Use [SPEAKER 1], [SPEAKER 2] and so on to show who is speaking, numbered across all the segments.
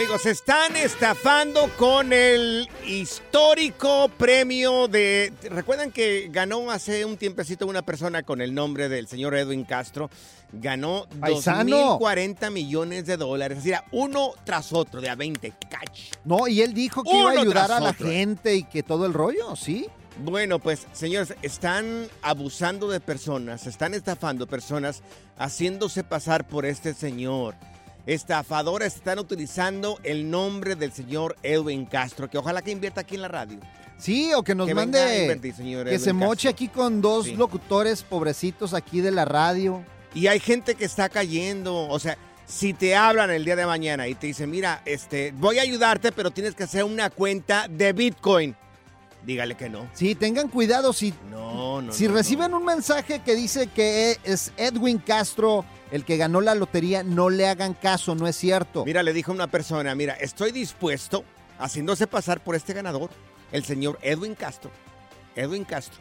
[SPEAKER 1] Amigos, se están estafando con el histórico premio de... ¿Recuerdan que ganó hace un tiempecito una persona con el nombre del señor Edwin Castro? Ganó
[SPEAKER 2] Paisano.
[SPEAKER 1] 2.040 millones de dólares. Es decir, uno tras otro, de a 20. ¡Cach!
[SPEAKER 2] No, y él dijo que iba a
[SPEAKER 1] Uno
[SPEAKER 2] ayudar
[SPEAKER 1] tras
[SPEAKER 2] a la
[SPEAKER 1] otro.
[SPEAKER 2] gente y que todo el rollo, ¿sí?
[SPEAKER 1] Bueno, pues, señores, están abusando de personas, están estafando personas, haciéndose pasar por este señor. Estafadores están utilizando el nombre del señor Edwin Castro, que ojalá que invierta aquí en la radio.
[SPEAKER 2] Sí, o que nos
[SPEAKER 1] Que
[SPEAKER 2] mande
[SPEAKER 1] invertir, señor
[SPEAKER 2] que
[SPEAKER 1] Edwin
[SPEAKER 2] se moche
[SPEAKER 1] Castro.
[SPEAKER 2] aquí con dos
[SPEAKER 1] Sí.
[SPEAKER 2] locutores pobrecitos aquí de la radio.
[SPEAKER 1] Y hay gente que está cayendo, o sea, si te hablan el día de mañana y te dicen, mira, este, voy a ayudarte, pero tienes que hacer una cuenta de Bitcoin. Dígale que no.
[SPEAKER 2] Sí, tengan cuidado si
[SPEAKER 1] No, no.
[SPEAKER 2] si
[SPEAKER 1] no,
[SPEAKER 2] reciben un mensaje que dice que es Edwin Castro el que ganó la lotería, no le hagan caso, no es cierto.
[SPEAKER 1] Mira, le dijo una persona, mira, estoy dispuesto, haciéndose pasar por este ganador, el señor Edwin Castro. Edwin Castro.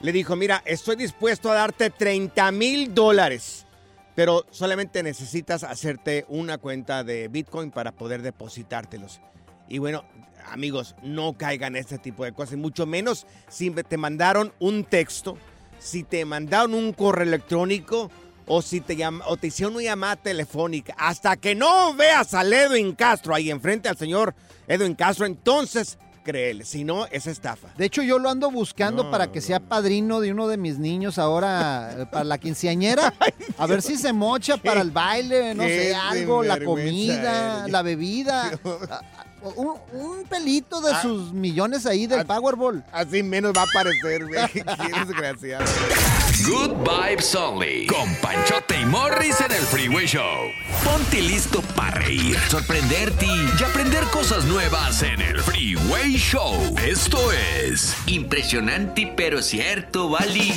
[SPEAKER 1] Le dijo, mira, estoy dispuesto a darte 30 mil dólares, pero solamente necesitas hacerte una cuenta de Bitcoin para poder depositártelos. Y bueno, amigos, no caigan en este tipo de cosas, y mucho menos si te mandaron un texto, si te mandaron un correo electrónico o si te, o te hicieron una llamada telefónica. Hasta que no veas al Edwin Castro ahí enfrente al señor Edwin Castro, entonces créele, si no, es estafa.
[SPEAKER 2] De hecho, yo lo ando buscando
[SPEAKER 1] No,
[SPEAKER 2] para que sea padrino de uno de mis niños ahora, eh, para la quinceañera. A ver si se mocha para el baile, no sé, algo, la comida,
[SPEAKER 1] eres.
[SPEAKER 2] la bebida. Un, un pelito de
[SPEAKER 1] Ah.
[SPEAKER 2] sus millones ahí del. Powerball.
[SPEAKER 1] Así menos va a parecer, güey. Qué desgraciado.
[SPEAKER 3] Good vibes only. Con Panchote y Morris en el Freeway Show. Ponte listo para reír, sorprenderte y aprender cosas nuevas en el Freeway Show. Esto es
[SPEAKER 4] Impresionante pero cierto, Bali.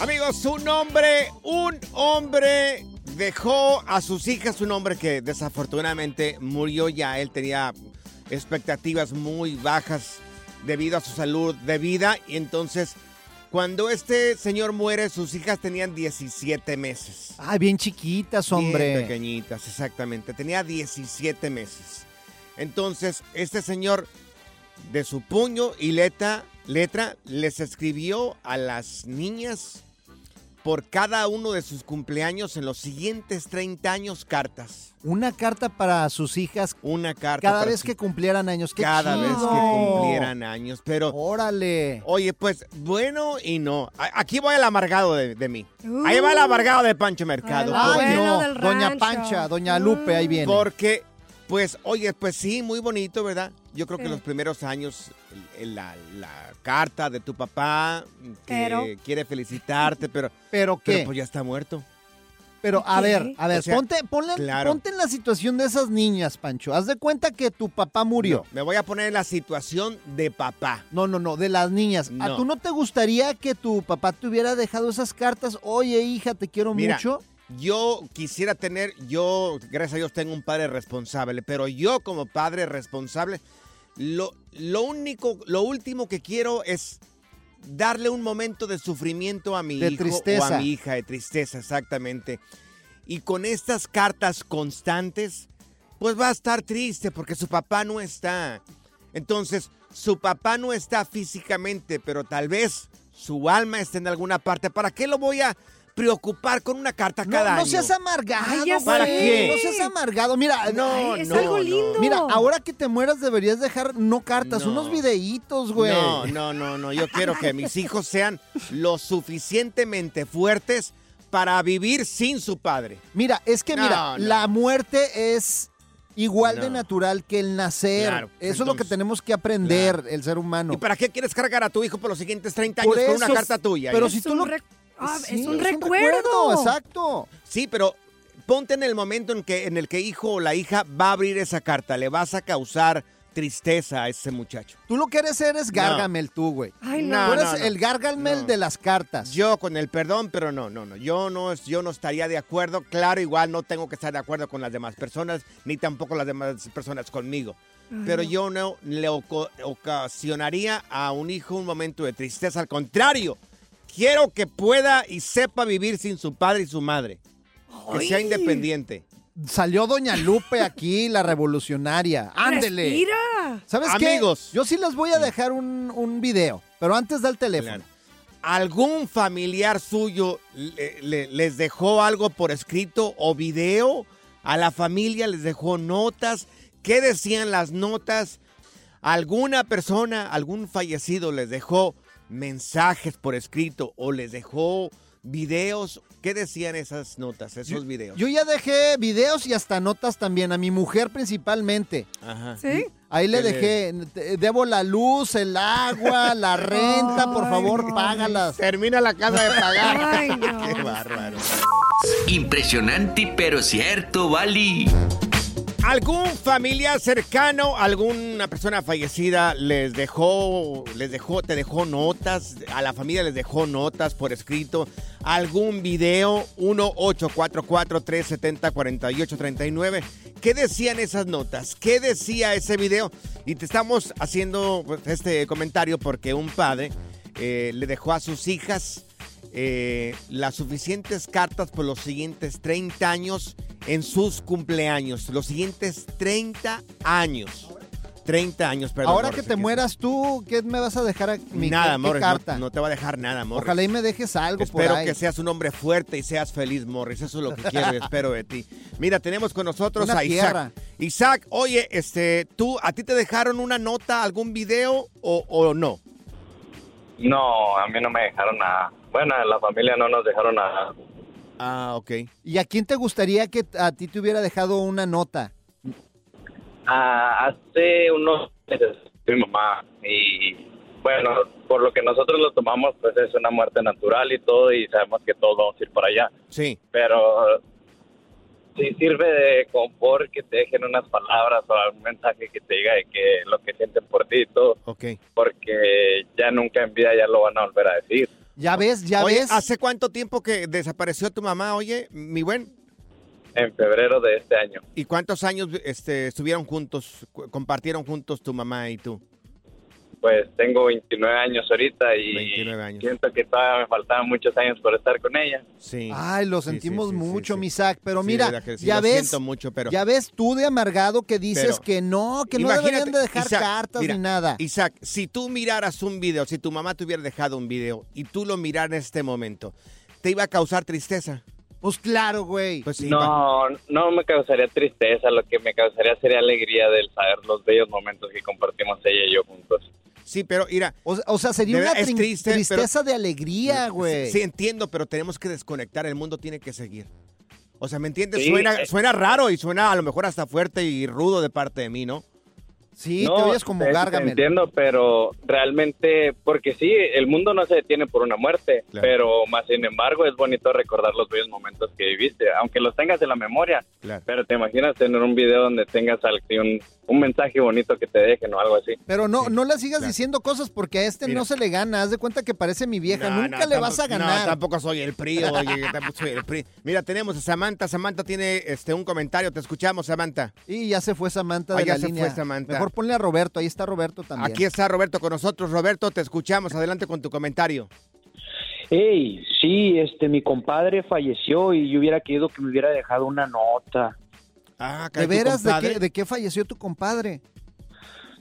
[SPEAKER 1] Amigos, un hombre, un hombre dejó a sus hijas, un hombre que desafortunadamente murió ya. Él tenía expectativas muy bajas debido a su salud de vida y entonces cuando este señor muere, sus hijas tenían 17 meses.
[SPEAKER 2] Ay, bien chiquitas,
[SPEAKER 1] Bien
[SPEAKER 2] hombre.
[SPEAKER 1] pequeñitas, exactamente. Tenía 17 meses. Entonces, este señor, de su puño y letra, letra, les escribió a las niñas por cada uno de sus cumpleaños en los siguientes 30 años cartas.
[SPEAKER 2] Una carta para sus hijas
[SPEAKER 1] Una carta.
[SPEAKER 2] cada
[SPEAKER 1] para
[SPEAKER 2] vez
[SPEAKER 1] su-
[SPEAKER 2] que cumplieran años. ¡Qué
[SPEAKER 1] cada vez que cumplieran años. Pero,
[SPEAKER 2] Órale.
[SPEAKER 1] oye, pues, bueno y no. Aquí va el amargado de, de mí. Ahí va el amargado de Pancho Mercado.
[SPEAKER 2] Ay,
[SPEAKER 5] bueno
[SPEAKER 2] no.
[SPEAKER 5] del
[SPEAKER 2] Doña. Pancha, Doña Lupe, ahí viene.
[SPEAKER 1] Porque, pues, oye, pues sí, muy bonito, ¿verdad? Yo creo que
[SPEAKER 5] Sí.
[SPEAKER 1] los primeros años, la, la carta de tu papá, que
[SPEAKER 5] Pero-
[SPEAKER 1] quiere felicitarte, pero,
[SPEAKER 2] ¿Pero qué?
[SPEAKER 1] pero pues ya está muerto.
[SPEAKER 2] Pero a ver, a ver,
[SPEAKER 1] O sea,
[SPEAKER 2] ponte, ponle-
[SPEAKER 1] claro.
[SPEAKER 2] ponte en la situación de esas niñas, Pancho. Haz de cuenta que tu papá murió.
[SPEAKER 1] No, me voy a poner en la situación de papá.
[SPEAKER 2] No, no, no, de las niñas. ¿A tú no te gustaría que tu papá te hubiera dejado esas cartas? Oye, hija, te quiero
[SPEAKER 1] Mira,
[SPEAKER 2] mucho.
[SPEAKER 1] Yo quisiera tener, yo, gracias a Dios, tengo un padre responsable, pero yo como padre responsable, lo, lo único, lo último que quiero es darle un momento de sufrimiento a mi
[SPEAKER 2] De
[SPEAKER 1] hijo o
[SPEAKER 2] tristeza.
[SPEAKER 1] a mi hija, de tristeza, exactamente. Y con estas cartas constantes, pues va a estar triste porque su papá no está. Entonces, su papá no está físicamente, pero tal vez su alma está en alguna parte. ¿Para qué lo voy a preocupar con una carta
[SPEAKER 2] No,
[SPEAKER 1] cada
[SPEAKER 2] no
[SPEAKER 1] año?
[SPEAKER 2] seas amargado,
[SPEAKER 5] Ay, ya.
[SPEAKER 1] ¿Para qué?
[SPEAKER 2] No seas amargado. Mira,
[SPEAKER 1] No,
[SPEAKER 5] Ay, es
[SPEAKER 1] no,
[SPEAKER 5] algo
[SPEAKER 1] no.
[SPEAKER 5] lindo.
[SPEAKER 2] mira, ahora que te mueras deberías dejar no cartas,
[SPEAKER 1] No.
[SPEAKER 2] unos videitos, güey.
[SPEAKER 1] No, no, no, no. Yo quiero que mis hijos sean lo suficientemente fuertes para vivir sin su padre.
[SPEAKER 2] Mira, es que
[SPEAKER 1] No,
[SPEAKER 2] mira,
[SPEAKER 1] no.
[SPEAKER 2] la muerte es igual de
[SPEAKER 1] No.
[SPEAKER 2] natural que el nacer.
[SPEAKER 1] Claro,
[SPEAKER 2] Eso es lo que tenemos que aprender, el ser humano.
[SPEAKER 1] ¿Y para qué quieres cargar a tu hijo por los siguientes 30 años
[SPEAKER 2] Por
[SPEAKER 1] con una carta tuya?
[SPEAKER 2] pero si tú lo-
[SPEAKER 5] ah,
[SPEAKER 2] Sí,
[SPEAKER 5] es un
[SPEAKER 2] un
[SPEAKER 5] recuerdo.
[SPEAKER 2] Exacto.
[SPEAKER 1] Sí, pero ponte en el momento en que en el que hijo o la hija va a abrir esa carta, le vas a causar tristeza a ese muchacho.
[SPEAKER 2] Tú lo que eres eres Gargamel, tú, güey.
[SPEAKER 5] Ay,
[SPEAKER 1] No,
[SPEAKER 2] tú eres
[SPEAKER 1] no, no.
[SPEAKER 2] el Gargamel
[SPEAKER 1] No.
[SPEAKER 2] de las cartas.
[SPEAKER 1] Yo con el perdón, pero no, no, no. Yo no, es- yo no estaría de acuerdo. Claro, igual no tengo que estar de acuerdo con las demás personas, ni tampoco las demás personas conmigo. Pero yo no le ocasionaría a un hijo un momento de tristeza. Al contrario, quiero que pueda y sepa vivir sin su padre y su madre. Que sea independiente.
[SPEAKER 2] Salió Doña Lupe aquí, la revolucionaria. Ándele.
[SPEAKER 5] Respira.
[SPEAKER 2] ¿Sabes qué?
[SPEAKER 1] Amigos.
[SPEAKER 2] Yo sí les voy a dejar un, un video, pero antes da el teléfono.
[SPEAKER 1] Claro. ¿Algún familiar suyo le- le- les dejó algo por escrito o video? ¿A la familia les dejó notas? ¿Qué decían las notas? ¿Alguna persona, algún fallecido les dejó mensajes por escrito o les dejó videos? ¿Qué decían esas notas, esos videos?
[SPEAKER 2] Yo ya dejé videos y hasta notas también, a mi mujer principalmente.
[SPEAKER 1] Ajá.
[SPEAKER 5] ¿Sí?
[SPEAKER 2] Ahí le
[SPEAKER 1] ¿Qué le-
[SPEAKER 2] dejé, debo la luz, el agua, la renta, por
[SPEAKER 5] Ay,
[SPEAKER 2] favor,
[SPEAKER 5] no.
[SPEAKER 2] págalas.
[SPEAKER 1] Termina la casa de pagar.
[SPEAKER 5] Ay, no.
[SPEAKER 1] Qué bárbaro.
[SPEAKER 4] Impresionante pero cierto, Bali.
[SPEAKER 1] ¿Algún familiar cercano, alguna persona fallecida les dejó, les dejó, te dejó notas, a la familia les dejó notas por escrito, algún video, 1-844-370-4839? ¿Qué decían esas notas? ¿Qué decía ese video? Y te estamos haciendo pues, este comentario porque un padre eh, le dejó a sus hijas eh, las suficientes cartas por los siguientes 30 años en sus cumpleaños. Los siguientes 30 años. 30 años, perdón.
[SPEAKER 2] Ahora que te mueras tú, ¿qué me vas a dejar a mi
[SPEAKER 1] Nada,
[SPEAKER 2] qué
[SPEAKER 1] amor.
[SPEAKER 2] carta?
[SPEAKER 1] No, no te va a dejar nada, amor.
[SPEAKER 2] Ojalá y me dejes algo
[SPEAKER 1] Espero
[SPEAKER 2] por ahí.
[SPEAKER 1] que seas un hombre fuerte y seas feliz, Morris. Eso es lo que quiero y espero de ti. Mira, tenemos con nosotros
[SPEAKER 2] Una
[SPEAKER 1] a Isaac. Isaac, oye, este, ¿tú, a ti te dejaron una nota, algún video o, o no?
[SPEAKER 6] No, a mí no me dejaron nada. Bueno, en la familia no nos dejaron nada.
[SPEAKER 1] Ah, ok.
[SPEAKER 2] ¿Y a quién te gustaría que a ti te hubiera dejado una nota?
[SPEAKER 6] Ah, hace unos meses mi mamá y bueno, por lo que nosotros lo tomamos, pues es una muerte natural y todo y sabemos que todos vamos a ir para allá.
[SPEAKER 1] Sí.
[SPEAKER 6] Pero sí sirve de confort que te dejen unas palabras o algún mensaje que te diga de que lo que sienten por ti y todo,
[SPEAKER 1] Ok.
[SPEAKER 6] porque ya nunca en vida ya lo van a volver a decir.
[SPEAKER 2] Ya ves, ya
[SPEAKER 1] Oye,
[SPEAKER 2] ves.
[SPEAKER 1] ¿hace cuánto tiempo que desapareció tu mamá, oye, mi buen?
[SPEAKER 6] En febrero de este año.
[SPEAKER 1] ¿Y cuántos años este, estuvieron juntos, compartieron juntos tu mamá y tú?
[SPEAKER 6] Pues tengo 29 años ahorita y
[SPEAKER 1] 29 años.
[SPEAKER 6] siento que todavía me faltaban muchos años por estar con ella.
[SPEAKER 1] Sí.
[SPEAKER 2] Ay, lo sentimos
[SPEAKER 1] sí, sí,
[SPEAKER 2] mucho,
[SPEAKER 1] sí.
[SPEAKER 2] mi Isaac. Pero
[SPEAKER 1] Sí,
[SPEAKER 2] mira, ya
[SPEAKER 1] lo
[SPEAKER 2] ves,
[SPEAKER 1] siento mucho, pero-
[SPEAKER 2] ya ves tú de amargado que dices
[SPEAKER 1] Pero-
[SPEAKER 2] que no, que no deberían de dejar
[SPEAKER 1] Isaac,
[SPEAKER 2] cartas
[SPEAKER 1] mira,
[SPEAKER 2] ni nada.
[SPEAKER 1] Isaac, si tú miraras un video, si tu mamá te hubiera dejado un video y tú lo miraras en este momento, ¿te iba a causar tristeza?
[SPEAKER 2] Pues claro, güey.
[SPEAKER 1] Pues sí.
[SPEAKER 6] No, no me causaría tristeza, lo que me causaría sería alegría del saber los bellos momentos que compartimos ella y yo juntos.
[SPEAKER 1] Sí, pero mira.
[SPEAKER 2] O, o sea, sería una
[SPEAKER 1] verdad, triste, pero-
[SPEAKER 2] tristeza de alegría, güey.
[SPEAKER 1] Sí, entiendo, pero tenemos que desconectar. El mundo tiene que seguir. O sea, ¿me entiendes?
[SPEAKER 6] Sí,
[SPEAKER 1] suena,
[SPEAKER 6] eh.
[SPEAKER 1] suena raro y suena a lo mejor hasta fuerte y rudo de parte de mí, ¿no?
[SPEAKER 2] Sí,
[SPEAKER 6] No,
[SPEAKER 2] te oyes como
[SPEAKER 6] sí, te
[SPEAKER 2] Gargamel.
[SPEAKER 6] Entiendo, pero realmente, porque sí, el mundo no se detiene por una muerte,
[SPEAKER 1] Claro.
[SPEAKER 6] pero más sin embargo es bonito recordar los bellos momentos que viviste, aunque los tengas en la memoria.
[SPEAKER 1] Claro.
[SPEAKER 6] Pero te imaginas tener un video donde tengas al- un, un mensaje bonito que te dejen o algo así.
[SPEAKER 2] Pero no,
[SPEAKER 1] Sí,
[SPEAKER 2] no le sigas
[SPEAKER 1] claro.
[SPEAKER 2] diciendo cosas porque a este
[SPEAKER 1] Mira.
[SPEAKER 2] no se le gana. Haz de cuenta que parece mi vieja.
[SPEAKER 1] No,
[SPEAKER 2] Nunca
[SPEAKER 1] no,
[SPEAKER 2] le
[SPEAKER 1] tampoco-
[SPEAKER 2] vas a
[SPEAKER 1] No,
[SPEAKER 2] ganar.
[SPEAKER 1] tampoco soy el PRI, oye, tampoco soy el PRI. Mira, tenemos a Samantha. Samantha tiene este un comentario. Te escuchamos, Samantha.
[SPEAKER 2] y ya se fue Samantha de
[SPEAKER 1] ya
[SPEAKER 2] la
[SPEAKER 1] se
[SPEAKER 2] línea.
[SPEAKER 1] fue Samantha.
[SPEAKER 2] Mejor ponle a Roberto. Ahí está Roberto también.
[SPEAKER 1] Aquí está Roberto con nosotros. Roberto, te escuchamos. Adelante con tu comentario.
[SPEAKER 5] Hey, sí, este, mi compadre falleció y yo hubiera querido que me hubiera dejado una nota.
[SPEAKER 1] Ah,
[SPEAKER 2] ¿De veras? ¿De qué, ¿De qué falleció tu compadre?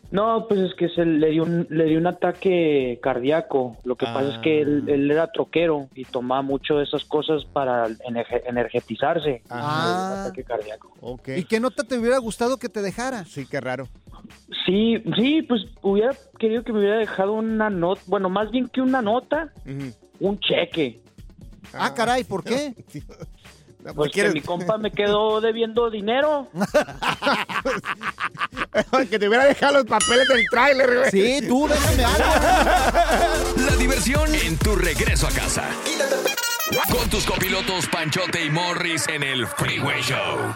[SPEAKER 5] No, pues es que se le dio un, le dio un ataque cardíaco. Lo que pasa es que él,
[SPEAKER 1] Ah.
[SPEAKER 5] él era troquero y tomaba mucho de esas cosas para energe- energetizarse.
[SPEAKER 1] Ah.
[SPEAKER 5] Un ataque cardíaco.
[SPEAKER 2] ¿Y qué nota te hubiera gustado que te dejara?
[SPEAKER 1] Sí, qué raro.
[SPEAKER 5] Sí, sí, pues hubiera querido que me hubiera dejado una nota, bueno, más bien que una nota, un cheque.
[SPEAKER 2] Ah, caray, ¿por qué?
[SPEAKER 1] No,
[SPEAKER 5] Pues
[SPEAKER 1] ¿quieres-
[SPEAKER 5] que mi compa me quedó debiendo dinero.
[SPEAKER 1] que te hubiera dejado los papeles del tráiler, güey.
[SPEAKER 2] Sí, tú déjame algo.
[SPEAKER 3] La diversión en tu regreso a casa. Con tus copilotos Panchote y Morris en el Freeway Show.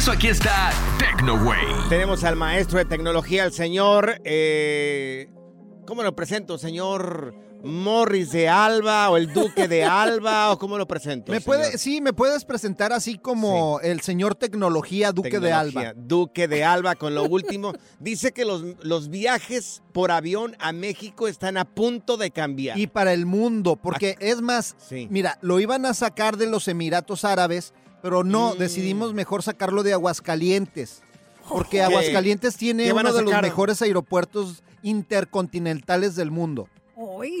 [SPEAKER 3] Eso aquí está TecnoWay.
[SPEAKER 1] Tenemos al maestro de tecnología, el señor. eh, ¿Cómo lo presento? ¿Señor Morris de Alba o el Duque de Alba? ¿O cómo lo presento?
[SPEAKER 2] ¿Me
[SPEAKER 1] señor?
[SPEAKER 2] puede, sí, me puedes presentar así como el señor Tecnología Duque de Alba.
[SPEAKER 1] Duque de Alba con lo último. Dice que los, los viajes por avión a México están a punto de cambiar.
[SPEAKER 2] Y para el mundo, porque es más, mira, lo iban a sacar de los Emiratos Árabes, pero no,
[SPEAKER 1] Mm.
[SPEAKER 2] decidimos mejor sacarlo de Aguascalientes. Porque. Aguascalientes tiene
[SPEAKER 1] ¿Qué van a
[SPEAKER 2] uno de los mejores aeropuertos intercontinentales del mundo.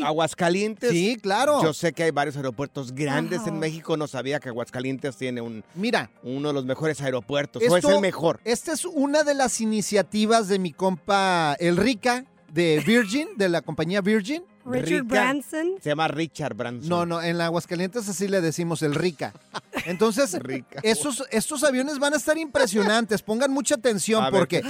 [SPEAKER 1] Aguascalientes.
[SPEAKER 2] Sí, claro.
[SPEAKER 1] Yo sé que hay varios aeropuertos grandes en México. No sabía que Aguascalientes tiene un.
[SPEAKER 2] Mira.
[SPEAKER 1] Uno de los mejores aeropuertos. o es
[SPEAKER 2] Esto-
[SPEAKER 1] el mejor.
[SPEAKER 2] Esta es una de las iniciativas de mi compa El Rica de Virgin, de la compañía Virgin.
[SPEAKER 1] Richard Rica. Branson. Se llama Richard Branson.
[SPEAKER 2] No, no, en Aguascalientes así le decimos el Rica. Entonces, Estos, estos aviones van a estar impresionantes. Pongan mucha atención
[SPEAKER 1] A
[SPEAKER 2] porque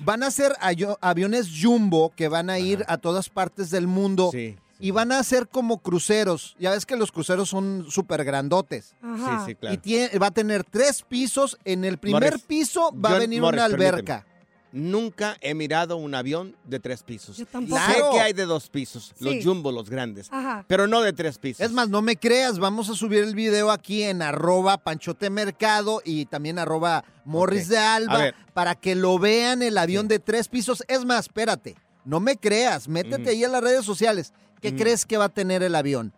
[SPEAKER 2] van a ser aviones jumbo que van a ir a todas partes del mundo.
[SPEAKER 1] Sí.
[SPEAKER 2] Y van a ser como cruceros. Ya ves que los cruceros son súper grandotes.
[SPEAKER 1] Ajá. Sí, sí, claro.
[SPEAKER 2] Y tiene- va a tener tres pisos. En el primer
[SPEAKER 1] Morris,
[SPEAKER 2] piso va a venir
[SPEAKER 1] Morris,
[SPEAKER 2] una alberca.
[SPEAKER 1] permíteme. Nunca he mirado un avión de tres pisos. Yo
[SPEAKER 2] tampoco.
[SPEAKER 1] Sé
[SPEAKER 2] Claro.
[SPEAKER 1] que hay de dos pisos,
[SPEAKER 2] Sí.
[SPEAKER 1] los jumbo, los grandes.
[SPEAKER 2] Ajá.
[SPEAKER 1] Pero no de tres pisos.
[SPEAKER 2] Es más, no me creas, vamos a subir el video aquí en arroba panchote mercado y también arroba morris de alba para que lo vean el avión de tres pisos. Es más, espérate, No me creas, métete ahí a las redes sociales. ¿Qué
[SPEAKER 1] Mm.
[SPEAKER 2] crees que va a tener el avión?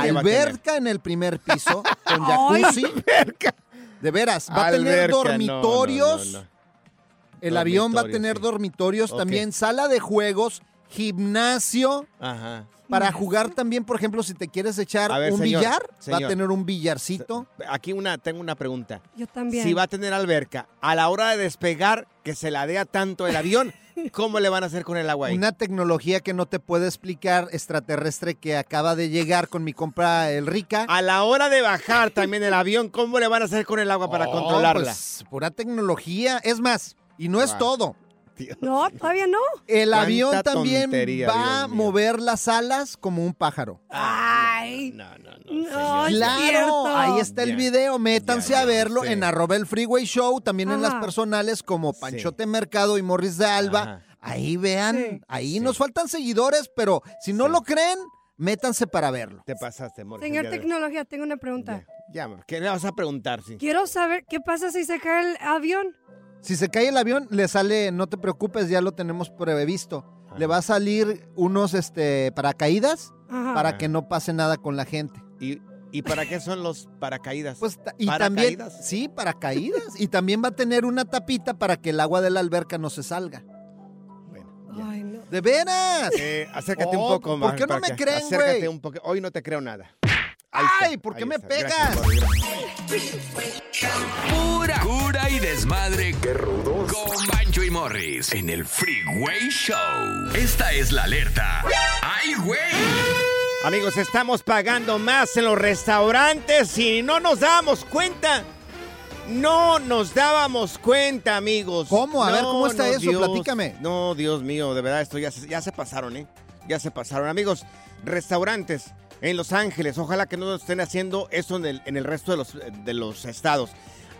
[SPEAKER 1] ¿Qué va a
[SPEAKER 2] Alberca en el primer piso con
[SPEAKER 1] Ay,
[SPEAKER 2] jacuzzi. De veras, va a tener dormitorios.
[SPEAKER 1] no, no, no.
[SPEAKER 2] El avión va a tener
[SPEAKER 1] sí.
[SPEAKER 2] dormitorios, también sala de juegos, gimnasio.
[SPEAKER 1] Ajá.
[SPEAKER 2] Para jugar también, por ejemplo, si te quieres echar
[SPEAKER 1] ver,
[SPEAKER 2] un
[SPEAKER 1] señor,
[SPEAKER 2] billar, va a tener un billarcito.
[SPEAKER 1] Aquí una, tengo una pregunta.
[SPEAKER 7] Yo también.
[SPEAKER 1] Si va a tener alberca, a la hora de despegar, que se ladea tanto el avión, ¿cómo le van a hacer con el agua ahí?
[SPEAKER 2] Una tecnología que no te puede explicar extraterrestre que acaba de llegar con mi compra el Rica.
[SPEAKER 1] A la hora de bajar también el avión, ¿cómo le van a hacer con el agua para
[SPEAKER 2] Oh,
[SPEAKER 1] controlarla?
[SPEAKER 2] pues, pura tecnología. Es más, y no es todo.
[SPEAKER 7] No, todavía no.
[SPEAKER 2] El
[SPEAKER 1] Cuánta
[SPEAKER 2] avión también
[SPEAKER 1] tontería,
[SPEAKER 2] va a
[SPEAKER 1] Dios mío.
[SPEAKER 2] mover las alas como un pájaro.
[SPEAKER 7] Ay.
[SPEAKER 1] No, no, no.
[SPEAKER 7] No, es
[SPEAKER 2] Claro,
[SPEAKER 7] cierto.
[SPEAKER 2] ahí está el
[SPEAKER 1] Ya,
[SPEAKER 2] video, métanse
[SPEAKER 1] ya,
[SPEAKER 2] a verlo
[SPEAKER 1] sí.
[SPEAKER 2] en arroba el freeway show, también en las
[SPEAKER 7] Ajá.
[SPEAKER 2] personales como Panchote Mercado y Morris de Alba.
[SPEAKER 1] Ajá.
[SPEAKER 2] Ahí vean,
[SPEAKER 7] Sí.
[SPEAKER 2] ahí nos faltan seguidores, pero si no
[SPEAKER 1] Sí.
[SPEAKER 2] lo creen, métanse para verlo.
[SPEAKER 1] Te pasaste, amor.
[SPEAKER 7] Señor. Tecnología, tengo una pregunta.
[SPEAKER 1] Ya, ¿qué le vas a preguntar? Sí.
[SPEAKER 7] Quiero saber qué pasa si se cae el avión.
[SPEAKER 2] Si se cae el avión, le sale, no te preocupes, ya lo tenemos previsto. Le va a salir unos este paracaídas
[SPEAKER 7] Ajá.
[SPEAKER 2] para que no pase nada con la gente.
[SPEAKER 1] ¿Y, ¿Y para qué son los paracaídas?
[SPEAKER 2] Pues y también
[SPEAKER 1] ¿Paracaídas?
[SPEAKER 2] sí, paracaídas y también va a tener una tapita para que el agua de la alberca no se salga.
[SPEAKER 7] Ay, no.
[SPEAKER 2] De veras.
[SPEAKER 1] Eh, acércate
[SPEAKER 2] Oh,
[SPEAKER 1] un poco
[SPEAKER 2] ¿por
[SPEAKER 1] más.
[SPEAKER 2] qué no me creen,
[SPEAKER 1] Acércate
[SPEAKER 2] güey?
[SPEAKER 1] un poco. Hoy no te creo nada.
[SPEAKER 2] Ay, ¿por qué me pegas?
[SPEAKER 3] Pura cura y desmadre. Qué rudos. Con Bancho y Morris en el Freeway Show. Esta es la alerta. ¡Ay, güey!
[SPEAKER 1] Amigos, estamos pagando más en los restaurantes y no nos dábamos cuenta. No nos dábamos cuenta, amigos.
[SPEAKER 2] ¿Cómo? A ver, ¿cómo está
[SPEAKER 1] no,
[SPEAKER 2] eso?
[SPEAKER 1] Dios.
[SPEAKER 2] Platícame.
[SPEAKER 1] No, Dios mío, de verdad, esto ya se, ya se pasaron, ¿eh? Ya se pasaron. Amigos, restaurantes en Los Ángeles, ojalá que no estén haciendo eso en el, en el resto de los, de los estados.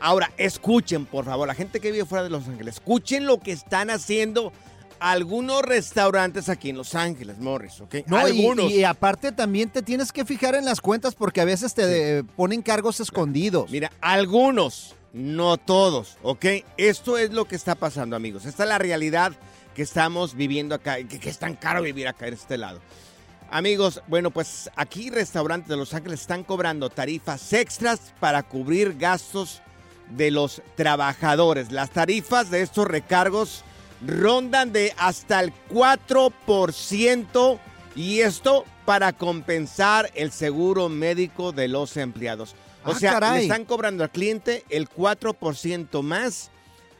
[SPEAKER 1] Ahora, escuchen, por favor, la gente que vive fuera de Los Ángeles, escuchen lo que están haciendo algunos restaurantes aquí en Los Ángeles, Morris, ¿ok?
[SPEAKER 2] No, y,
[SPEAKER 1] algunos.
[SPEAKER 2] y aparte también te tienes que fijar en las cuentas porque a veces te ponen cargos escondidos.
[SPEAKER 1] Mira, algunos, no todos, ¿ok? Esto es lo que está pasando, amigos. Esta es la realidad que estamos viviendo acá, y que, que es tan caro vivir acá en este lado. Amigos, bueno, pues aquí restaurantes de Los Ángeles están cobrando tarifas extras para cubrir gastos de los trabajadores. Las tarifas de estos recargos rondan de hasta el 4% y esto para compensar el seguro médico de los empleados. O
[SPEAKER 2] Ah,
[SPEAKER 1] sea,
[SPEAKER 2] caray.
[SPEAKER 1] le están cobrando al cliente el 4% más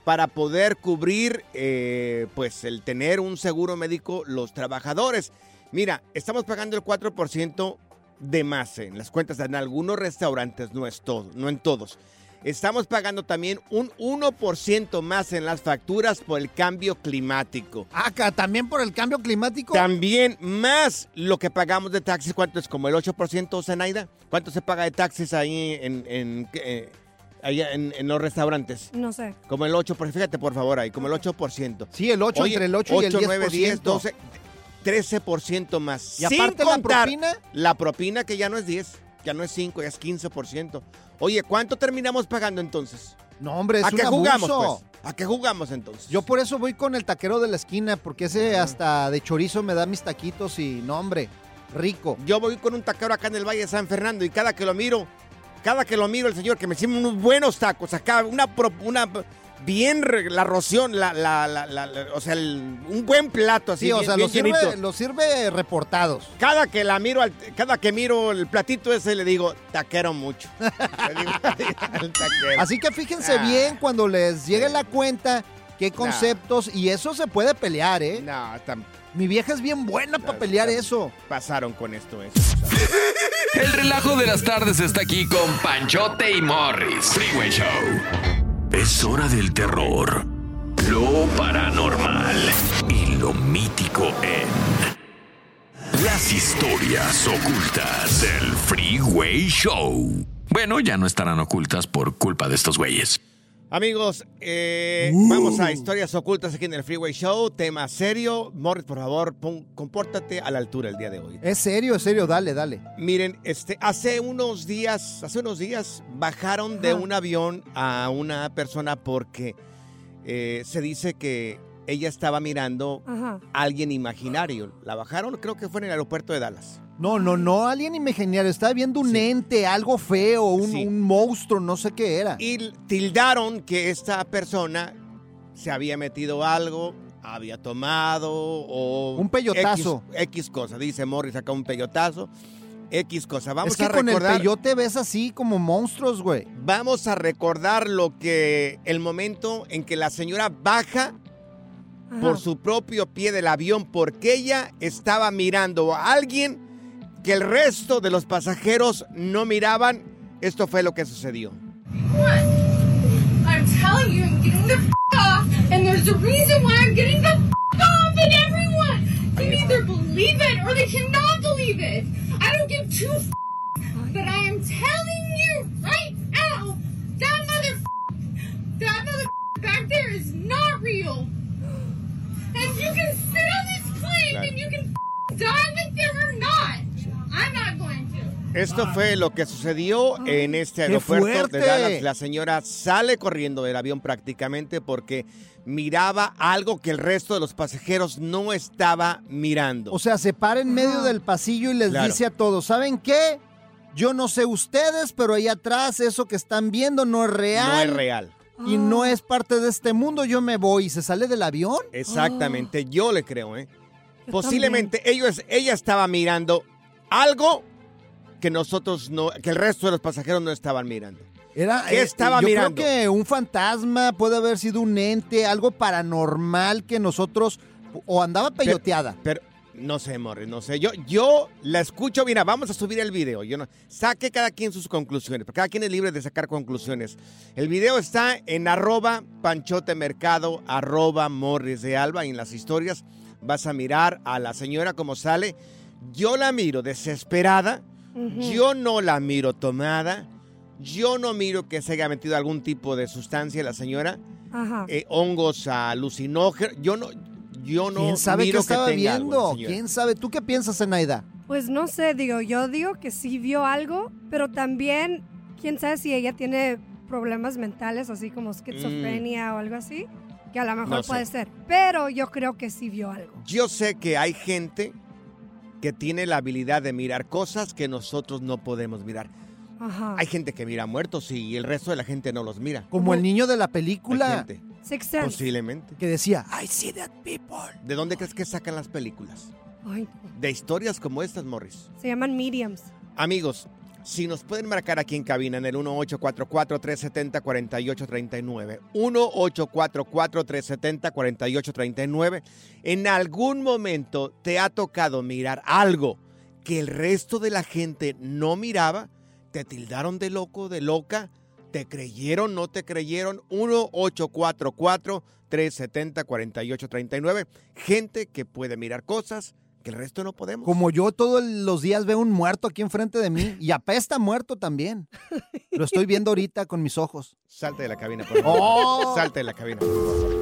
[SPEAKER 1] para poder cubrir, eh, pues, el tener un seguro médico los trabajadores. Mira, estamos pagando el 4% de más en las cuentas en algunos restaurantes, no es todo, no en todos. Estamos pagando también un 1% más en las facturas por el cambio climático.
[SPEAKER 2] Acá, también por el cambio climático.
[SPEAKER 1] También más lo que pagamos de taxis, ¿cuánto es? ¿Como el 8%, Zenaida? ¿Cuánto se paga de taxis ahí en, en, eh, allá en- en los restaurantes?
[SPEAKER 7] No sé.
[SPEAKER 1] Como el 8%, fíjate por favor ahí, como el 8%.
[SPEAKER 2] Sí, el 8, entre el 8 y el
[SPEAKER 1] 9, 10,
[SPEAKER 2] 10%.
[SPEAKER 1] 12, 13% más.
[SPEAKER 2] Y
[SPEAKER 1] Sin
[SPEAKER 2] aparte la
[SPEAKER 1] contar
[SPEAKER 2] propina.
[SPEAKER 1] La propina que ya no es 10, ya no es 5, ya es 15%. Oye, ¿cuánto terminamos pagando entonces?
[SPEAKER 2] No, hombre, es
[SPEAKER 1] ¿A
[SPEAKER 2] un
[SPEAKER 1] qué jugamos,
[SPEAKER 2] abuso.
[SPEAKER 1] pues? ¿A qué jugamos entonces?
[SPEAKER 2] Yo por eso voy con el taquero de la esquina, porque ese hasta de chorizo me da mis taquitos y no, hombre, rico.
[SPEAKER 1] Yo voy con un taquero acá en el Valle de San Fernando y cada que lo miro, cada que lo miro el señor que me sirve unos buenos tacos acá, una, una bien la roción, la, la, la- la- la- o sea, el- un buen plato así,
[SPEAKER 2] Sí, o
[SPEAKER 1] bien,
[SPEAKER 2] sea,
[SPEAKER 1] bien
[SPEAKER 2] los sirve, los sirve reportados.
[SPEAKER 1] Cada que la miro, al- cada que miro el platito ese le digo, taquero mucho. Digo, taquero.
[SPEAKER 2] Así que fíjense
[SPEAKER 1] Ah.
[SPEAKER 2] bien cuando les llegue la cuenta qué conceptos y eso se puede pelear, ¿eh?
[SPEAKER 1] No, tam-
[SPEAKER 2] Mi vieja es bien buena para pelear eso.
[SPEAKER 1] pasaron con esto. Eso.
[SPEAKER 3] El relajo de las tardes está aquí con Panchote y Morris. Freeway Show. Es hora del terror, lo paranormal y lo mítico en las historias ocultas del Freeway Show. Bueno, ya no estarán ocultas por culpa de estos güeyes.
[SPEAKER 1] Amigos, eh, vamos a historias ocultas aquí en el Freeway Show. Tema serio. Morris, por favor, pon- compórtate a la altura el día de hoy.
[SPEAKER 2] Es serio, es serio, dale, dale.
[SPEAKER 1] Miren, este, hace unos días, hace unos días bajaron de
[SPEAKER 2] Ajá.
[SPEAKER 1] un avión a una persona porque eh, se dice que ella estaba mirando
[SPEAKER 7] Ajá.
[SPEAKER 1] a alguien imaginario. La bajaron, creo que fue en el aeropuerto de Dallas.
[SPEAKER 2] No, no, no, alguien imaginario. Estaba viendo un ente, algo feo, un, un monstruo, no sé qué era.
[SPEAKER 1] Y tildaron que esta persona se había metido algo, había tomado o...
[SPEAKER 2] Un peyotazo.
[SPEAKER 1] X, X cosa, dice Morris, acá un peyotazo. X cosa. Vamos
[SPEAKER 2] es que
[SPEAKER 1] a
[SPEAKER 2] con
[SPEAKER 1] recordar...
[SPEAKER 2] el peyote ves así como monstruos, güey.
[SPEAKER 1] Vamos a recordar lo que... El momento en que la señora baja por su propio pie del avión porque ella estaba mirando a alguien que el resto de los pasajeros no miraban. Esto fue lo que sucedió.
[SPEAKER 8] And you can sit on this plane and you can f- die with them or not. I'm not going to.
[SPEAKER 1] Esto fue lo que sucedió en este
[SPEAKER 2] ¡Qué
[SPEAKER 1] aeropuerto de Dallas. La señora sale corriendo del avión prácticamente porque miraba algo que el resto de los pasajeros no estaba mirando.
[SPEAKER 2] O sea, se para en medio del pasillo y les
[SPEAKER 1] Claro.
[SPEAKER 2] dice a todos, ¿saben qué? Yo no sé ustedes, pero ahí atrás eso que están viendo no es real.
[SPEAKER 1] no es real.
[SPEAKER 2] Y no es parte de este mundo, yo me voy. ¿Y se sale del avión?
[SPEAKER 1] Exactamente, yo le creo, ¿eh? Posiblemente ellos, ella estaba mirando algo que nosotros no, que el resto de los pasajeros no estaban mirando.
[SPEAKER 2] Era,
[SPEAKER 1] ¿Qué
[SPEAKER 2] eh,
[SPEAKER 1] estaba
[SPEAKER 2] yo
[SPEAKER 1] mirando?
[SPEAKER 2] creo que un fantasma puede haber sido un ente, algo paranormal que nosotros... O andaba peyoteada.
[SPEAKER 1] Pero, no sé, Morris, no sé. Yo, yo la escucho, mira, vamos a subir el video. Yo no, saque cada quien sus conclusiones, porque cada quien es libre de sacar conclusiones. El video está en arroba panchotemercado, arroba morris de alba, y en las historias vas a mirar a la señora como sale. Yo la miro desesperada, yo no la miro tomada, yo no miro que se haya metido algún tipo de sustancia la señora,
[SPEAKER 7] Ajá.
[SPEAKER 1] eh, hongos alucinógenos, yo no... Yo no
[SPEAKER 2] ¿Quién sabe qué estaba
[SPEAKER 1] que tenga
[SPEAKER 2] viendo? ¿Quién sabe? ¿Tú qué piensas, Zenaida?
[SPEAKER 7] Pues no sé, digo, yo digo que sí vio algo, pero también, quién sabe si ella tiene problemas mentales, así como esquizofrenia o algo así, que a lo mejor
[SPEAKER 1] Mm. Sé.
[SPEAKER 7] puede ser. Pero yo creo que sí vio algo.
[SPEAKER 1] Yo sé que hay gente que tiene la habilidad de mirar cosas que nosotros no podemos mirar.
[SPEAKER 7] Ajá.
[SPEAKER 1] Hay gente que mira muertos y el resto de la gente no los mira.
[SPEAKER 2] Como el niño de la película
[SPEAKER 7] Sense.
[SPEAKER 1] posiblemente.
[SPEAKER 2] que decía, I see that people.
[SPEAKER 1] ¿De dónde crees que sacan las películas?
[SPEAKER 7] Ay,
[SPEAKER 1] De historias como estas, Morris.
[SPEAKER 7] se llaman mediums.
[SPEAKER 1] Amigos, si nos pueden marcar aquí en cabina en el 1844-370-4839, 1844-370-4839, en algún momento te ha tocado mirar algo que el resto de la gente no miraba, te tildaron de loco, de loca, te creyeron, no te creyeron, 1844-370-4839, gente que puede mirar cosas que el resto no podemos.
[SPEAKER 2] Como yo todos los días veo un muerto aquí enfrente de mí y apesta muerto también. Lo estoy viendo ahorita con mis ojos.
[SPEAKER 1] Salte de la cabina, por favor.
[SPEAKER 2] Oh.
[SPEAKER 1] Salte de la cabina, por favor.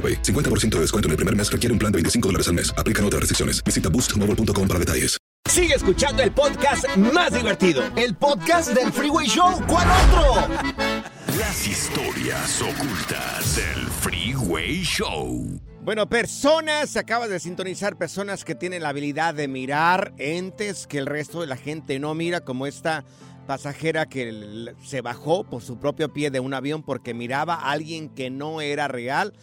[SPEAKER 9] AroPay AutoPay. 50% de descuento en el primer mes requiere un plan de 25 dólares al mes. Aplican otras restricciones. Visita boostmobile.com para detalles.
[SPEAKER 10] Sigue escuchando el podcast más divertido.
[SPEAKER 2] El podcast del Freeway Show. ¿Cuál otro?
[SPEAKER 3] Las historias ocultas del Freeway Show.
[SPEAKER 1] Bueno, personas, acabas de sintonizar, personas que tienen la habilidad de mirar entes que el resto de la gente no mira, como esta pasajera que se bajó por su propio pie de un avión porque miraba a alguien que no era real.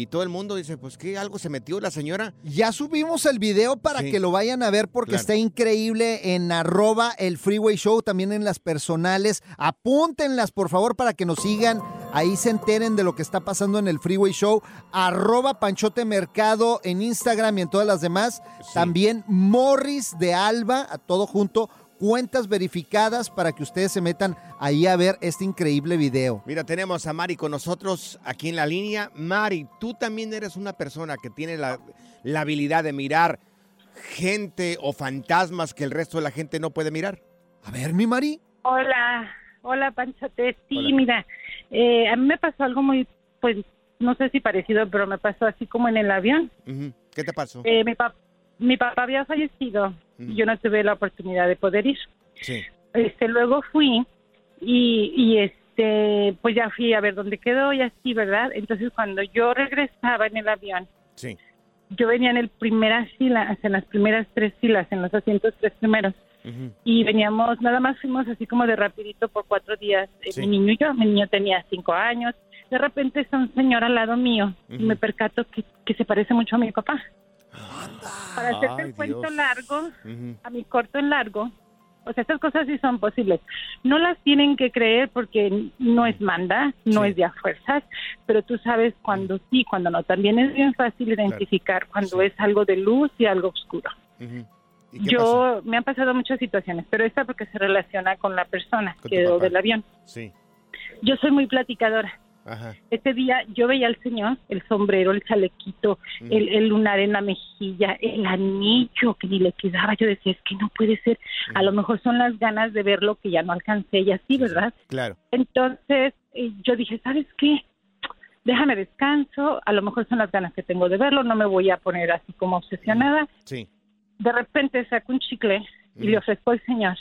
[SPEAKER 1] Y todo el mundo dice, pues que algo se metió la señora.
[SPEAKER 2] Ya subimos el video para
[SPEAKER 1] Sí.
[SPEAKER 2] que lo vayan a ver porque
[SPEAKER 1] Claro.
[SPEAKER 2] está increíble en arroba el Freeway Show, también en las personales. Apúntenlas, por favor, para que nos sigan. Ahí se enteren de lo que está pasando en el Freeway Show. Arroba Panchote Mercado en Instagram y en todas las demás. También Morris de Alba, a todo junto. Cuentas verificadas para que ustedes se metan ahí a ver este increíble video.
[SPEAKER 1] Mira, tenemos a Mari con nosotros aquí en la línea. Mari, tú también eres una persona que tiene la, la habilidad de mirar gente o fantasmas que el resto de la gente no puede mirar.
[SPEAKER 2] A ver, mi Mari.
[SPEAKER 11] Hola, hola Panchote. Sí, mira, eh, a mí me pasó algo muy, pues, no sé si parecido, pero me pasó así como en el avión.
[SPEAKER 1] ¿Qué te pasó?
[SPEAKER 11] Eh, mi, pap- mi papá había fallecido y yo no tuve la oportunidad de poder ir.
[SPEAKER 1] Sí.
[SPEAKER 11] Este, luego fui y, y este, pues ya fui a ver dónde quedó y así, ¿verdad? Entonces cuando yo regresaba en el avión,
[SPEAKER 1] Sí.
[SPEAKER 11] yo venía en el primera fila, en las primeras tres filas, en los asientos tres primeros. y veníamos, nada más fuimos así como de rapidito por cuatro días, eh,
[SPEAKER 1] Sí.
[SPEAKER 11] mi niño y yo, mi niño tenía cinco años, de repente está un señor al lado mío y me percato que, que se parece mucho a mi papá. Para hacerte el cuento
[SPEAKER 1] Dios.
[SPEAKER 11] largo, a mi corto en largo, o sea, estas cosas sí son posibles. No las tienen que creer porque no es manda, no es de a fuerzas, pero tú sabes cuando sí, cuando no. También es bien fácil identificar cuando es algo de luz y algo oscuro.
[SPEAKER 1] Ujú. ¿Y qué
[SPEAKER 11] Yo,
[SPEAKER 1] pasó?
[SPEAKER 11] me han pasado muchas situaciones, pero esta porque se relaciona con la persona
[SPEAKER 1] Con
[SPEAKER 11] que
[SPEAKER 1] papá.
[SPEAKER 11] del avión.
[SPEAKER 1] Sí.
[SPEAKER 11] Yo soy muy platicadora.
[SPEAKER 1] Ajá.
[SPEAKER 11] Este día yo veía al señor, el sombrero, el chalequito,
[SPEAKER 1] Mm.
[SPEAKER 11] el, el lunar en la mejilla, el anillo que ni le quedaba. Yo decía, es que no puede ser. A lo mejor son las ganas de verlo que ya no alcancé y así, ¿verdad?
[SPEAKER 1] Claro.
[SPEAKER 11] Entonces eh, yo dije, ¿sabes qué? Déjame descanso, a lo mejor son las ganas que tengo de verlo, no me voy a poner así como obsesionada.
[SPEAKER 1] Sí.
[SPEAKER 11] De repente saco un chicle y
[SPEAKER 1] Mm.
[SPEAKER 11] le ofrezco al señor.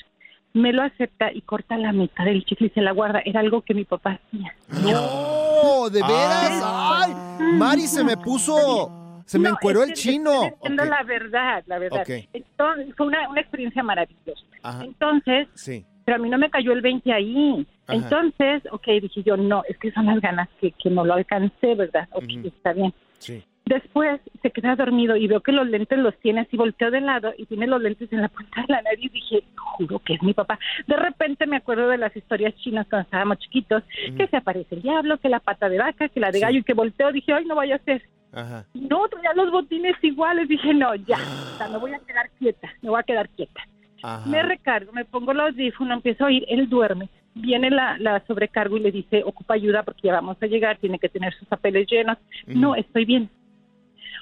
[SPEAKER 11] Me lo acepta y corta la mitad del chicle y se la guarda. Era algo que mi papá hacía.
[SPEAKER 2] No, de veras. Ay, Mari se me puso, se me
[SPEAKER 11] No,
[SPEAKER 2] encueró el chino.
[SPEAKER 11] estoy diciendo la verdad, la verdad. Entonces, fue una, una experiencia maravillosa.
[SPEAKER 1] Ajá.
[SPEAKER 11] Entonces,
[SPEAKER 1] Sí.
[SPEAKER 11] pero a mí no me cayó el 20 ahí.
[SPEAKER 1] Ajá.
[SPEAKER 11] Entonces, ok, dije yo, no, es que son las ganas que, que no lo alcancé, ¿verdad? Ok, está bien.
[SPEAKER 1] Sí.
[SPEAKER 11] Después se queda dormido y veo que los lentes los tiene así, volteo de lado y tiene los lentes en la punta de la nariz. Dije, juro que es mi papá. De repente me acuerdo de las historias chinas cuando estábamos chiquitos, que se aparece el diablo, que la pata de vaca, que la de
[SPEAKER 1] Sí.
[SPEAKER 11] gallo y que volteo. Dije, ay, no vaya a ser.
[SPEAKER 1] Ajá.
[SPEAKER 11] No, traía los botines iguales. Dije, no, ya, o sea, me voy a quedar quieta, me voy a quedar quieta.
[SPEAKER 1] Ajá.
[SPEAKER 11] Me recargo, me pongo los audífonos, empiezo a oír, él duerme. Viene la, la sobrecargo y le dice, ocupa ayuda porque ya vamos a llegar, tiene que tener sus papeles llenos. No, estoy bien.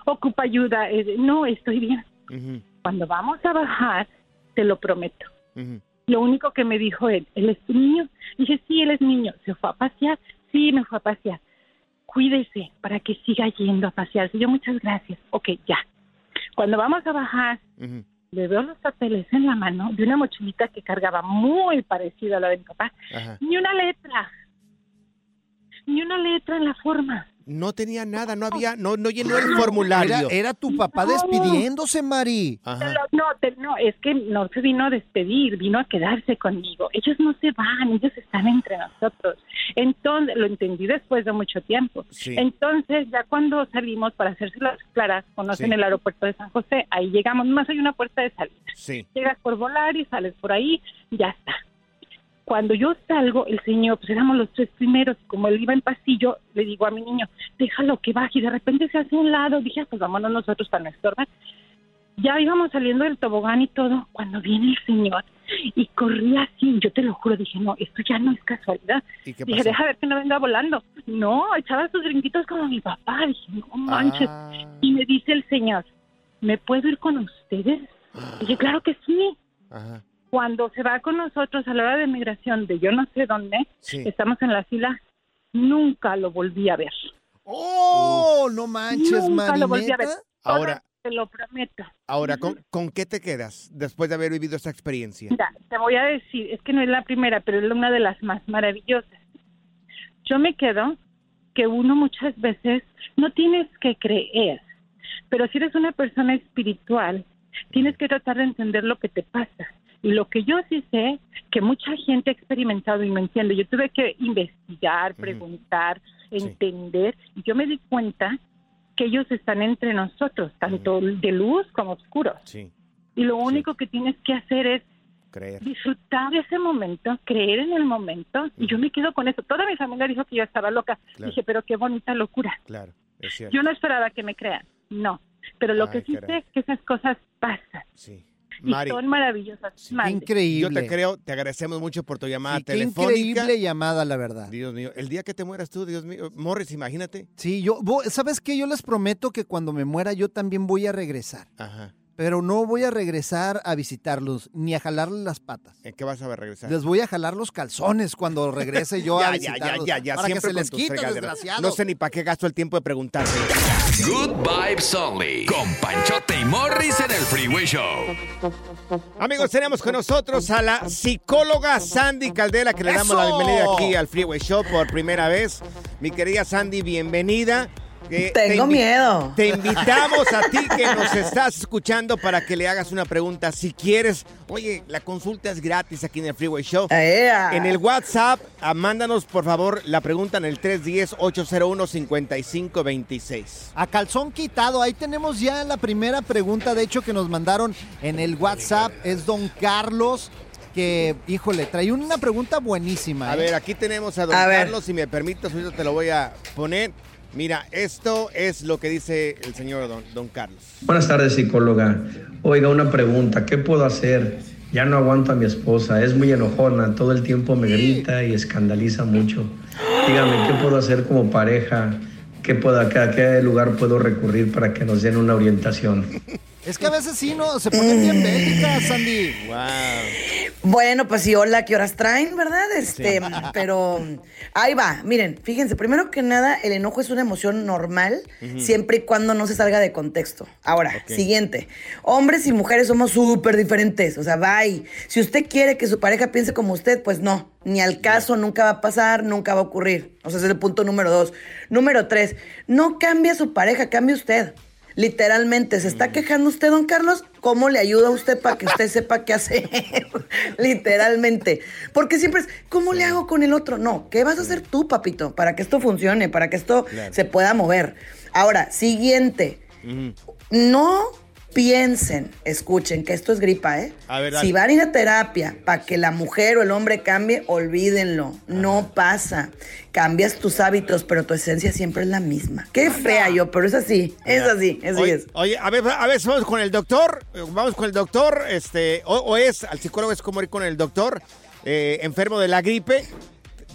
[SPEAKER 11] Ocupa ayuda, no, estoy bien. Cuando vamos a bajar, te lo prometo. Lo único que me dijo él, ¿él es niño? Dije, sí, él es niño. ¿Se fue a pasear? Sí, me fue a pasear. Cuídese para que siga yendo a pasearse. Yo, muchas gracias. Ok, ya. Cuando vamos a bajar, le veo los papeles en la mano de una mochilita que cargaba muy parecida a la de mi papá.
[SPEAKER 1] Ajá.
[SPEAKER 11] Ni una letra. Ni una letra en la forma.
[SPEAKER 1] No tenía nada, no había, no, no llenó el formulario.
[SPEAKER 2] Era, era tu papá
[SPEAKER 11] No.
[SPEAKER 2] despidiéndose, Mari.
[SPEAKER 1] Ajá.
[SPEAKER 11] No, te- no, es que no se vino a despedir, vino a quedarse conmigo. Ellos no se van, ellos están entre nosotros. Entonces, lo entendí después de mucho tiempo.
[SPEAKER 1] Sí.
[SPEAKER 11] Entonces, ya cuando salimos, para hacerse las claras, conocen
[SPEAKER 1] Sí.
[SPEAKER 11] el aeropuerto de San José, ahí llegamos, más hay una puerta de salida.
[SPEAKER 1] Sí.
[SPEAKER 11] Llegas por volar y sales por ahí, ya está. Cuando yo salgo, el señor, pues éramos los tres primeros, como él iba en pasillo, le digo a mi niño, déjalo que baje, y de repente se hace un lado, dije, "Ah, pues vámonos nosotros para no estorbar. Ya íbamos saliendo del tobogán y todo, cuando viene el señor y corría así, yo te lo juro, dije, no, esto ya no es casualidad.
[SPEAKER 1] ¿Y qué
[SPEAKER 11] Dije, deja ver que no venga volando. No, echaba sus brinquitos como mi papá, dije, no manches.
[SPEAKER 1] Ah.
[SPEAKER 11] Y me dice el señor, ¿me puedo ir con ustedes? Dije, claro que sí
[SPEAKER 1] Ajá.
[SPEAKER 11] Cuando se va con nosotros a la hora de migración de yo no sé dónde,
[SPEAKER 1] Sí.
[SPEAKER 11] estamos en la fila, nunca lo volví a ver.
[SPEAKER 2] ¡Oh! No manches,
[SPEAKER 11] Nunca lo volví a ver.
[SPEAKER 2] Marineta.
[SPEAKER 1] Ahora,
[SPEAKER 11] Te lo prometo.
[SPEAKER 1] ahora ¿con, con qué te quedas después de haber vivido esta experiencia?
[SPEAKER 11] Mira, te voy a decir, es que no es la primera, pero es una de las más maravillosas. Yo me quedo que uno muchas veces no tienes que creer, pero si eres una persona espiritual, tienes que tratar de entender lo que te pasa. Y lo que yo sí sé, que mucha gente ha experimentado y no entiende. Yo tuve que investigar, preguntar, entender, y yo me di cuenta que ellos están entre nosotros, tanto de luz como oscuros.
[SPEAKER 1] Sí,
[SPEAKER 11] Y lo único que tienes que hacer es
[SPEAKER 1] creer.
[SPEAKER 11] disfrutar de ese momento, creer en el momento, y yo me quedo con eso. Toda mi familia dijo que yo estaba loca.
[SPEAKER 1] Claro.
[SPEAKER 11] Dije, pero qué bonita locura.
[SPEAKER 1] Claro, es cierto.
[SPEAKER 11] Yo no esperaba que me crean, no. Pero lo
[SPEAKER 1] Ay,
[SPEAKER 11] que sí
[SPEAKER 1] caray.
[SPEAKER 11] sé es que esas cosas pasan.
[SPEAKER 1] Sí.
[SPEAKER 11] Y son maravillosas.
[SPEAKER 2] Increíble.
[SPEAKER 1] yo te creo, te agradecemos mucho por tu llamada
[SPEAKER 2] Sí, qué
[SPEAKER 1] telefónica.
[SPEAKER 2] increíble llamada, la verdad.
[SPEAKER 1] Dios mío, el día que te mueras tú, Dios mío, Morris, imagínate.
[SPEAKER 2] Sí, yo, ¿sabes qué? Yo les prometo que cuando me muera yo también voy a regresar.
[SPEAKER 1] Ajá.
[SPEAKER 2] Pero no voy a regresar a visitarlos ni a jalarles las patas.
[SPEAKER 1] ¿En qué vas a regresar?
[SPEAKER 2] Les voy a jalar los calzones cuando regrese yo
[SPEAKER 1] ya,
[SPEAKER 2] a
[SPEAKER 1] ya, ya,
[SPEAKER 2] visitarlos.
[SPEAKER 1] ya, ya,
[SPEAKER 2] para que
[SPEAKER 1] siempre
[SPEAKER 2] se les quite, desgraciado.
[SPEAKER 1] No sé ni para qué gasto el tiempo de preguntarte.
[SPEAKER 3] Good Vibes Only. Con Panchote y Morris en el Freeway Show.
[SPEAKER 1] Amigos, tenemos con nosotros a la psicóloga Sandy Caldera, que le damos la bienvenida aquí al Freeway Show por primera vez. Mi querida Sandy, bienvenida. Eh,
[SPEAKER 12] Tengo
[SPEAKER 1] te
[SPEAKER 12] miedo.
[SPEAKER 1] Te invitamos a ti que nos estás escuchando para que le hagas una pregunta. Si quieres, oye, la consulta es gratis aquí en el Freeway Show.
[SPEAKER 12] ¡Ea!
[SPEAKER 1] En el WhatsApp, ah, mándanos por favor la pregunta en el 310-801-5526.
[SPEAKER 2] A calzón quitado, ahí tenemos ya la primera pregunta, de hecho, que nos mandaron en el WhatsApp. Es don Carlos, que, híjole, trae una pregunta buenísima.
[SPEAKER 1] A
[SPEAKER 2] ¿eh?
[SPEAKER 1] ver, aquí tenemos a don
[SPEAKER 12] A ver.
[SPEAKER 1] Carlos, si me permites, ahorita te lo voy a poner. Mira, esto es lo que dice el señor don, don Carlos.
[SPEAKER 13] Buenas tardes, psicóloga. Oiga, una pregunta. ¿Qué puedo hacer? Ya no aguanto a mi esposa. Es muy enojona. Todo el tiempo me grita y escandaliza mucho. Dígame, ¿qué puedo hacer como pareja? ¿Qué puedo, a, qué, lugar puedo recurrir para que nos den una orientación?
[SPEAKER 2] Es que a veces sí, ¿no? Se pone bien bélica, Sandy.
[SPEAKER 12] Bueno, pues sí, hola, ¿qué horas traen, verdad? Este, pero ahí va. Miren, fíjense, primero que nada, el enojo es una emoción normal, siempre y cuando no se salga de contexto. Ahora, siguiente. Hombres y mujeres somos súper diferentes. O sea, bye. Si usted quiere que su pareja piense como usted, pues no. Ni al caso, nunca va a pasar, nunca va a ocurrir. O sea, ese es el punto número dos. Número tres, no cambie a su pareja, cambie usted. Literalmente, ¿se está quejando usted, don Carlos? ¿Cómo le ayuda a usted para que usted sepa qué hacer? Literalmente. Porque siempre es, ¿cómo le hago con el otro? No, ¿qué vas a hacer tú, papito? Para que esto funcione, para que esto
[SPEAKER 14] Claro.
[SPEAKER 12] se pueda mover. Ahora, siguiente. No piensen, escuchen, que esto es gripa, ¿eh?
[SPEAKER 1] A ver,
[SPEAKER 12] si van a ir a terapia para que la mujer o el hombre cambie, olvídenlo. No pasa. Cambias tus hábitos, pero tu esencia siempre es la misma. Qué fea yo, pero es así. Es así, así
[SPEAKER 1] oye,
[SPEAKER 12] es.
[SPEAKER 1] Oye, a ver, a ver, vamos con el doctor. Vamos con el doctor. Este, o, o es, al psicólogo es como ir con el doctor, eh, enfermo de la gripe,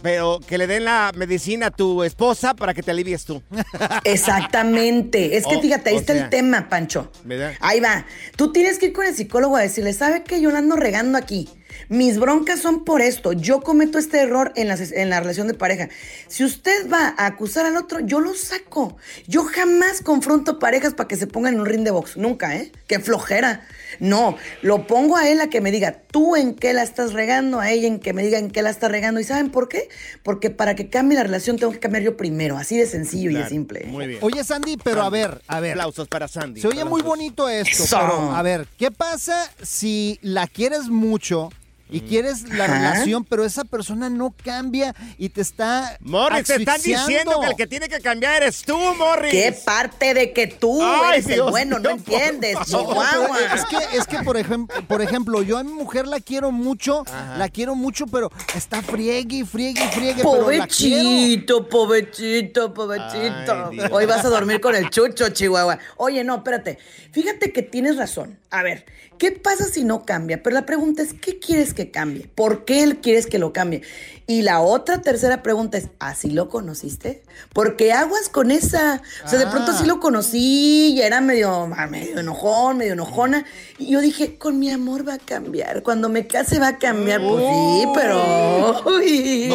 [SPEAKER 1] pero que le den la medicina a tu esposa para que te alivies tú.
[SPEAKER 12] Exactamente. Es que
[SPEAKER 1] O-
[SPEAKER 12] fíjate, ahí está
[SPEAKER 1] sea,
[SPEAKER 12] el tema, Pancho.
[SPEAKER 1] ¿Verdad?
[SPEAKER 12] Ahí va. Tú tienes que ir con el psicólogo a decirle, ¿sabe qué? Yo la ando regando aquí. Mis broncas son por esto. Yo cometo este error en la, en la relación de pareja. Si usted va a acusar al otro, yo lo saco. Yo jamás confronto parejas para que se pongan en un ring de box. Nunca, ¿eh? Qué flojera. No, lo pongo a él a que me diga, tú en qué la estás regando, a ella en que me diga en qué la está regando. ¿Y saben por qué? Porque para que cambie la relación tengo que cambiar yo primero. Así de sencillo y de simple.
[SPEAKER 1] Muy bien.
[SPEAKER 2] Oye, Sandy, pero a ver, a ver.
[SPEAKER 1] Aplausos para Sandy.
[SPEAKER 2] Se oye muy bonito esto,
[SPEAKER 12] Eso.
[SPEAKER 2] pero a ver, ¿qué pasa si la quieres mucho y quieres la relación, pero esa persona no cambia y te está
[SPEAKER 1] Morris, te están diciendo que el que tiene que cambiar eres tú, Morris.
[SPEAKER 12] ¿Qué parte de que tú
[SPEAKER 1] Ay,
[SPEAKER 12] eres el
[SPEAKER 1] Dios
[SPEAKER 12] bueno?
[SPEAKER 1] mío,
[SPEAKER 12] no entiendes, Chihuahua.
[SPEAKER 2] es que, es que por, ejemplo, por ejemplo, yo a mi mujer la quiero mucho, la quiero mucho, pero está friegue, friegue, friegue.
[SPEAKER 12] Pobrecito, pobrecito, pobrecito. Hoy vas a dormir con el chucho, Chihuahua. Oye, no, espérate. Fíjate que tienes razón. A ver, ¿Qué pasa si no cambia? Pero la pregunta es, ¿qué quieres que cambie? ¿Por qué él quieres que lo cambie? Y la otra tercera pregunta es, ¿así lo conociste? Porque aguas con esa. O sea, de pronto sí lo conocí y era medio, ah, medio enojón, medio enojona. Y yo dije, con mi amor va a cambiar. Cuando me case va a cambiar. Pues sí, pero... uy,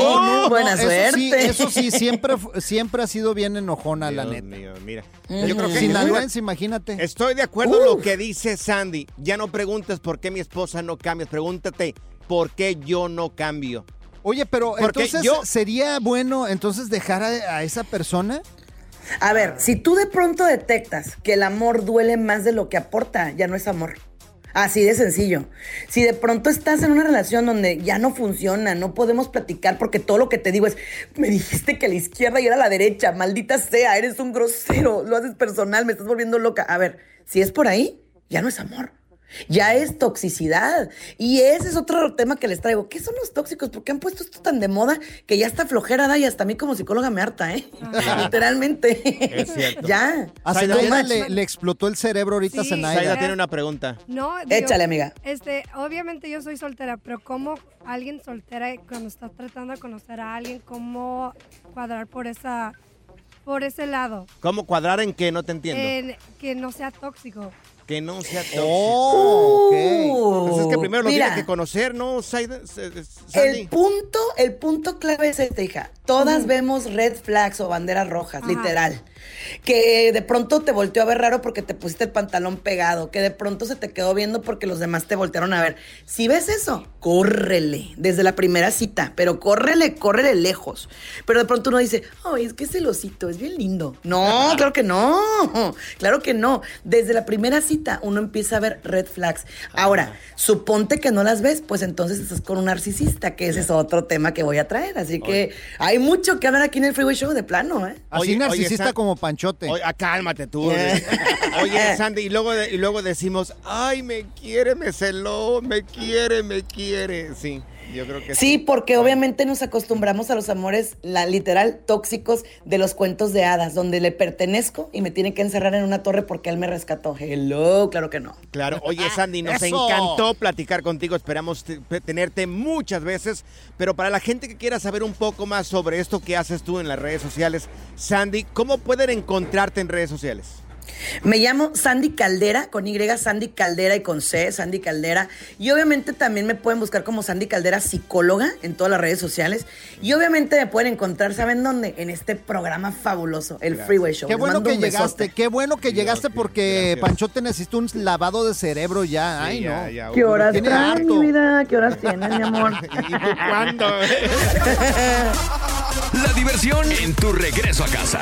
[SPEAKER 12] buena suerte.
[SPEAKER 2] sí, Eso sí, siempre, siempre ha sido bien enojona, la neta.
[SPEAKER 1] mío, mira. Yo creo que
[SPEAKER 2] Sinaloense, imagínate.
[SPEAKER 1] Estoy de acuerdo en lo que dice Sandy. Ya no preguntes por qué mi esposa no cambia. Pregúntate por qué yo no cambio.
[SPEAKER 2] Oye, pero
[SPEAKER 1] Porque
[SPEAKER 2] entonces
[SPEAKER 1] yo-
[SPEAKER 2] sería bueno entonces dejar a, a esa persona.
[SPEAKER 12] A ver, si tú de pronto detectas que el amor duele más de lo que aporta, ya no es amor. Así de sencillo. Si de pronto estás en una relación donde ya no funciona, no podemos platicar porque todo lo que te digo es, me dijiste que a la izquierda y era a la derecha, maldita sea, eres un grosero, lo haces personal, me estás volviendo loca. A ver, si es por ahí, ya no es amor. Ya es toxicidad. Y ese es otro tema que les traigo. ¿Qué son los tóxicos? ¿Por qué han puesto esto tan de moda que ya está flojera da y hasta a mí como psicóloga me harta, ¿eh? Literalmente.
[SPEAKER 1] Es cierto.
[SPEAKER 12] ya.
[SPEAKER 2] A Zenaida le, le explotó el cerebro ahorita
[SPEAKER 7] Sí.
[SPEAKER 2] a Zenaida.
[SPEAKER 1] Zaida tiene una pregunta.
[SPEAKER 7] No,
[SPEAKER 12] Échale, amiga.
[SPEAKER 7] Este, obviamente yo soy soltera, pero ¿cómo alguien soltera cuando está tratando de conocer a alguien, cómo cuadrar por esa, por ese lado?
[SPEAKER 1] ¿Cómo cuadrar en qué? No te entiendo.
[SPEAKER 7] En que no sea tóxico.
[SPEAKER 1] Que no sea tóxico.
[SPEAKER 2] Oh, ok.
[SPEAKER 1] Pues es que primero lo
[SPEAKER 12] Mira.
[SPEAKER 1] tienes que conocer, ¿no?
[SPEAKER 12] El punto, el punto clave es este, hija. Todas vemos red flags o banderas rojas,
[SPEAKER 7] Ajá.
[SPEAKER 12] literal. Que de pronto te volteó a ver raro porque te pusiste el pantalón pegado, que de pronto se te quedó viendo porque los demás te voltearon a ver. Si ves eso, córrele desde la primera cita, pero córrele, córrele lejos. Pero de pronto uno dice, ay, es que ese osito es bien lindo. No, claro que no, claro que no. Desde la primera cita uno empieza a ver red flags. Ahora, suponte que no las ves, pues entonces estás con un narcisista, que ese es otro tema que voy a traer. Así que hay mucho que hablar aquí en el Freeway Show de plano, ¿eh?
[SPEAKER 2] Así
[SPEAKER 1] Oye,
[SPEAKER 2] narcisista como Panchote.
[SPEAKER 1] Oye, ah, cálmate tú. Oye, Sandy, y luego, de- y luego decimos, ay, me quiere, me celó, me quiere, me quiere. Sí, yo creo que
[SPEAKER 12] Sí, porque obviamente nos acostumbramos a los amores, la literal, tóxicos de los cuentos de hadas, donde le pertenezco y me tiene que encerrar en una torre porque él me rescató. Hello, claro que no.
[SPEAKER 1] Claro, oye Sandy, nos
[SPEAKER 2] ¡Eso!
[SPEAKER 1] encantó platicar contigo, esperamos te- pe- tenerte muchas veces, pero para la gente que quiera saber un poco más sobre esto que haces tú en las redes sociales, Sandy, ¿cómo pueden encontrarte en redes sociales?
[SPEAKER 12] Me llamo Sandy Caldera, con Y, Sandy Caldera y con C, Sandy Caldera. Y obviamente también me pueden buscar como Sandy Caldera psicóloga en todas las redes sociales. Y obviamente me pueden encontrar, ¿saben dónde? En este programa fabuloso, el Freeway Show.
[SPEAKER 2] Qué
[SPEAKER 12] Les
[SPEAKER 2] bueno que llegaste, qué bueno que llegaste porque
[SPEAKER 1] gracias.
[SPEAKER 2] Panchote necesita un lavado de cerebro ya. Ay,
[SPEAKER 1] ya,
[SPEAKER 2] no.
[SPEAKER 1] ya,
[SPEAKER 12] ¿Qué horas
[SPEAKER 2] Tiene
[SPEAKER 12] traen, mi vida? ¿Qué horas tienes, mi amor?
[SPEAKER 1] ¿Y tú cuándo?
[SPEAKER 3] La diversión en tu regreso a casa.